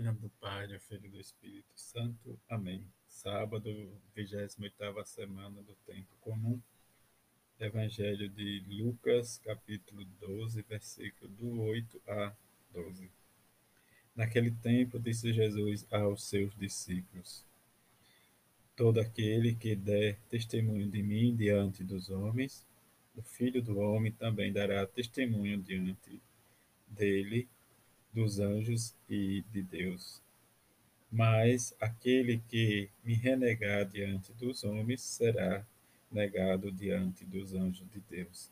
Em nome do Pai, do Filho e do Espírito Santo. Amém. Sábado, 28ª semana do Tempo Comum. Evangelho de Lucas, capítulo 12, versículo do 8 a 12. Naquele tempo, disse Jesus aos seus discípulos: Todo aquele que der testemunho de mim diante dos homens, o Filho do Homem também dará testemunho diante dele dos anjos e de Deus. Mas aquele que me renegar diante dos homens será negado diante dos anjos de Deus.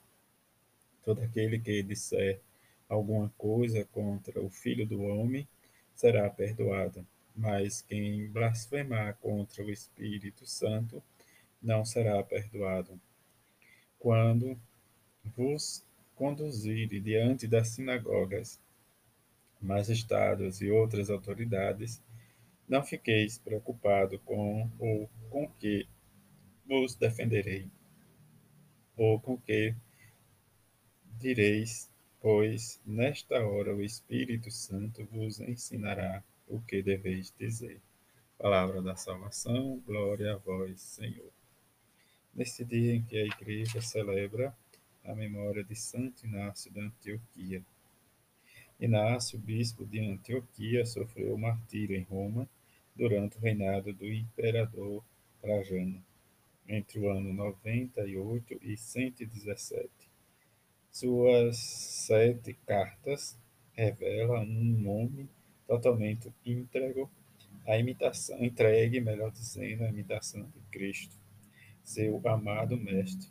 Todo aquele que disser alguma coisa contra o Filho do Homem será perdoado, mas quem blasfemar contra o Espírito Santo não será perdoado. Quando vos conduzirem diante das sinagogas magistrados e outras autoridades, não fiqueis preocupado com o com que vos defenderei, ou com que direis, pois nesta hora o Espírito Santo vos ensinará o que deveis dizer. Palavra da salvação, glória a vós, Senhor. Neste dia em que a Igreja celebra a memória de Santo Inácio da Antioquia, Inácio, bispo de Antioquia, sofreu martírio em Roma durante o reinado do imperador Trajano, entre o ano 98 e 117. Suas sete cartas revelam um homem totalmente íntegro, a imitação, entregue, melhor dizendo, a imitação de Cristo, seu amado mestre.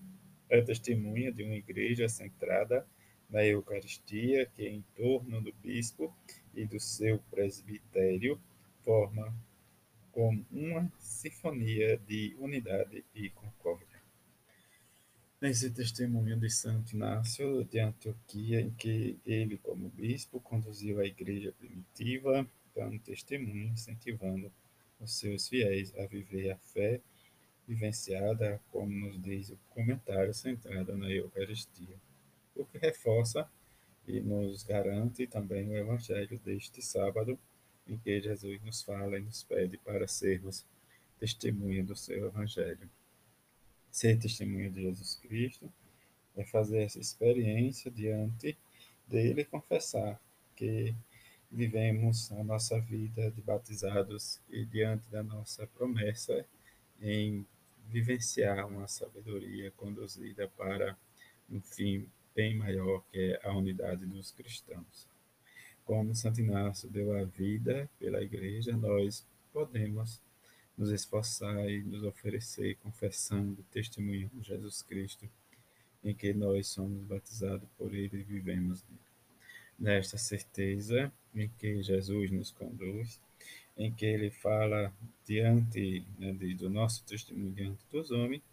É testemunha de uma igreja centrada na Eucaristia, que em torno do bispo e do seu presbitério forma como uma sinfonia de unidade e concórdia. Nesse testemunho de Santo Inácio de Antioquia, em que ele, como bispo, conduziu a igreja primitiva, dando testemunho, incentivando os seus fiéis a viver a fé vivenciada, como nos diz o comentário centrado na Eucaristia o que reforça e nos garante também o Evangelho deste sábado, em que Jesus nos fala e nos pede para sermos testemunha do seu Evangelho. Ser testemunha de Jesus Cristo é fazer essa experiência diante dele e confessar que vivemos a nossa vida de batizados e diante da nossa promessa em vivenciar uma sabedoria conduzida para um fim bem maior que é a unidade dos cristãos. Como Santo Inácio deu a vida pela igreja, nós podemos nos esforçar e nos oferecer confessando, testemunhando Jesus Cristo, em que nós somos batizados por Ele e vivemos nesta certeza em que Jesus nos conduz, em que Ele fala diante né, do nosso testemunho diante dos homens,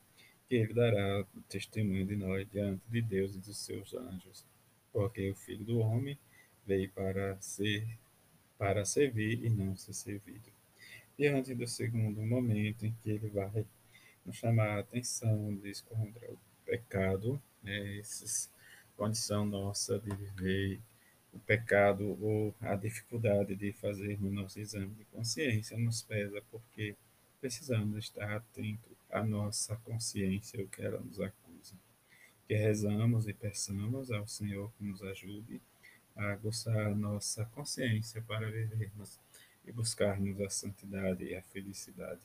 que ele dará testemunho de nós diante de Deus e dos seus anjos, porque o Filho do Homem veio para ser, para servir e não ser servido. Diante do segundo momento em que ele vai nos chamar a atenção, diz contra o pecado, né, essa condição nossa de viver o pecado ou a dificuldade de fazermos nosso exame de consciência nos pesa, porque precisamos estar atentos à nossa consciência, o que ela nos acusa. Que rezamos e peçamos ao Senhor que nos ajude a aguçar a nossa consciência para vivermos e buscarmos a santidade e a felicidade.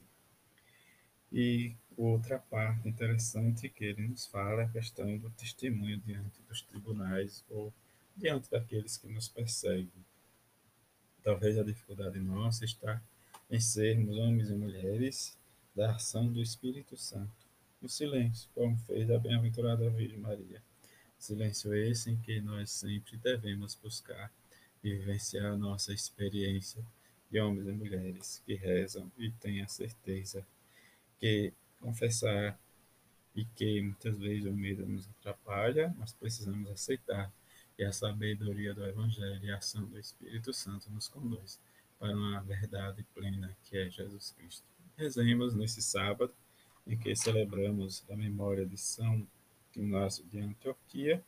E outra parte interessante que ele nos fala é a questão do testemunho diante dos tribunais ou diante daqueles que nos perseguem. Talvez a dificuldade nossa está em sermos homens e mulheres da ação do Espírito Santo, no silêncio, como fez a bem-aventurada Virgem Maria. Silêncio esse em que nós sempre devemos buscar e vivenciar a nossa experiência de homens e mulheres que rezam e têm a certeza que confessar e que muitas vezes o medo nos atrapalha, mas precisamos aceitar que a sabedoria do Evangelho e a ação do Espírito Santo nos conduz para uma verdade plena que é Jesus Cristo. Rezemos nesse sábado, em que celebramos a memória de São Inácio de Antioquia,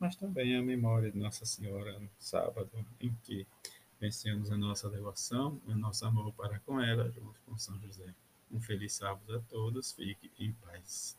mas também a memória de Nossa Senhora no sábado, em que Pensemos a nossa devoção, o nosso amor para com ela, junto com São José. Um feliz sábado a todos, fique em paz.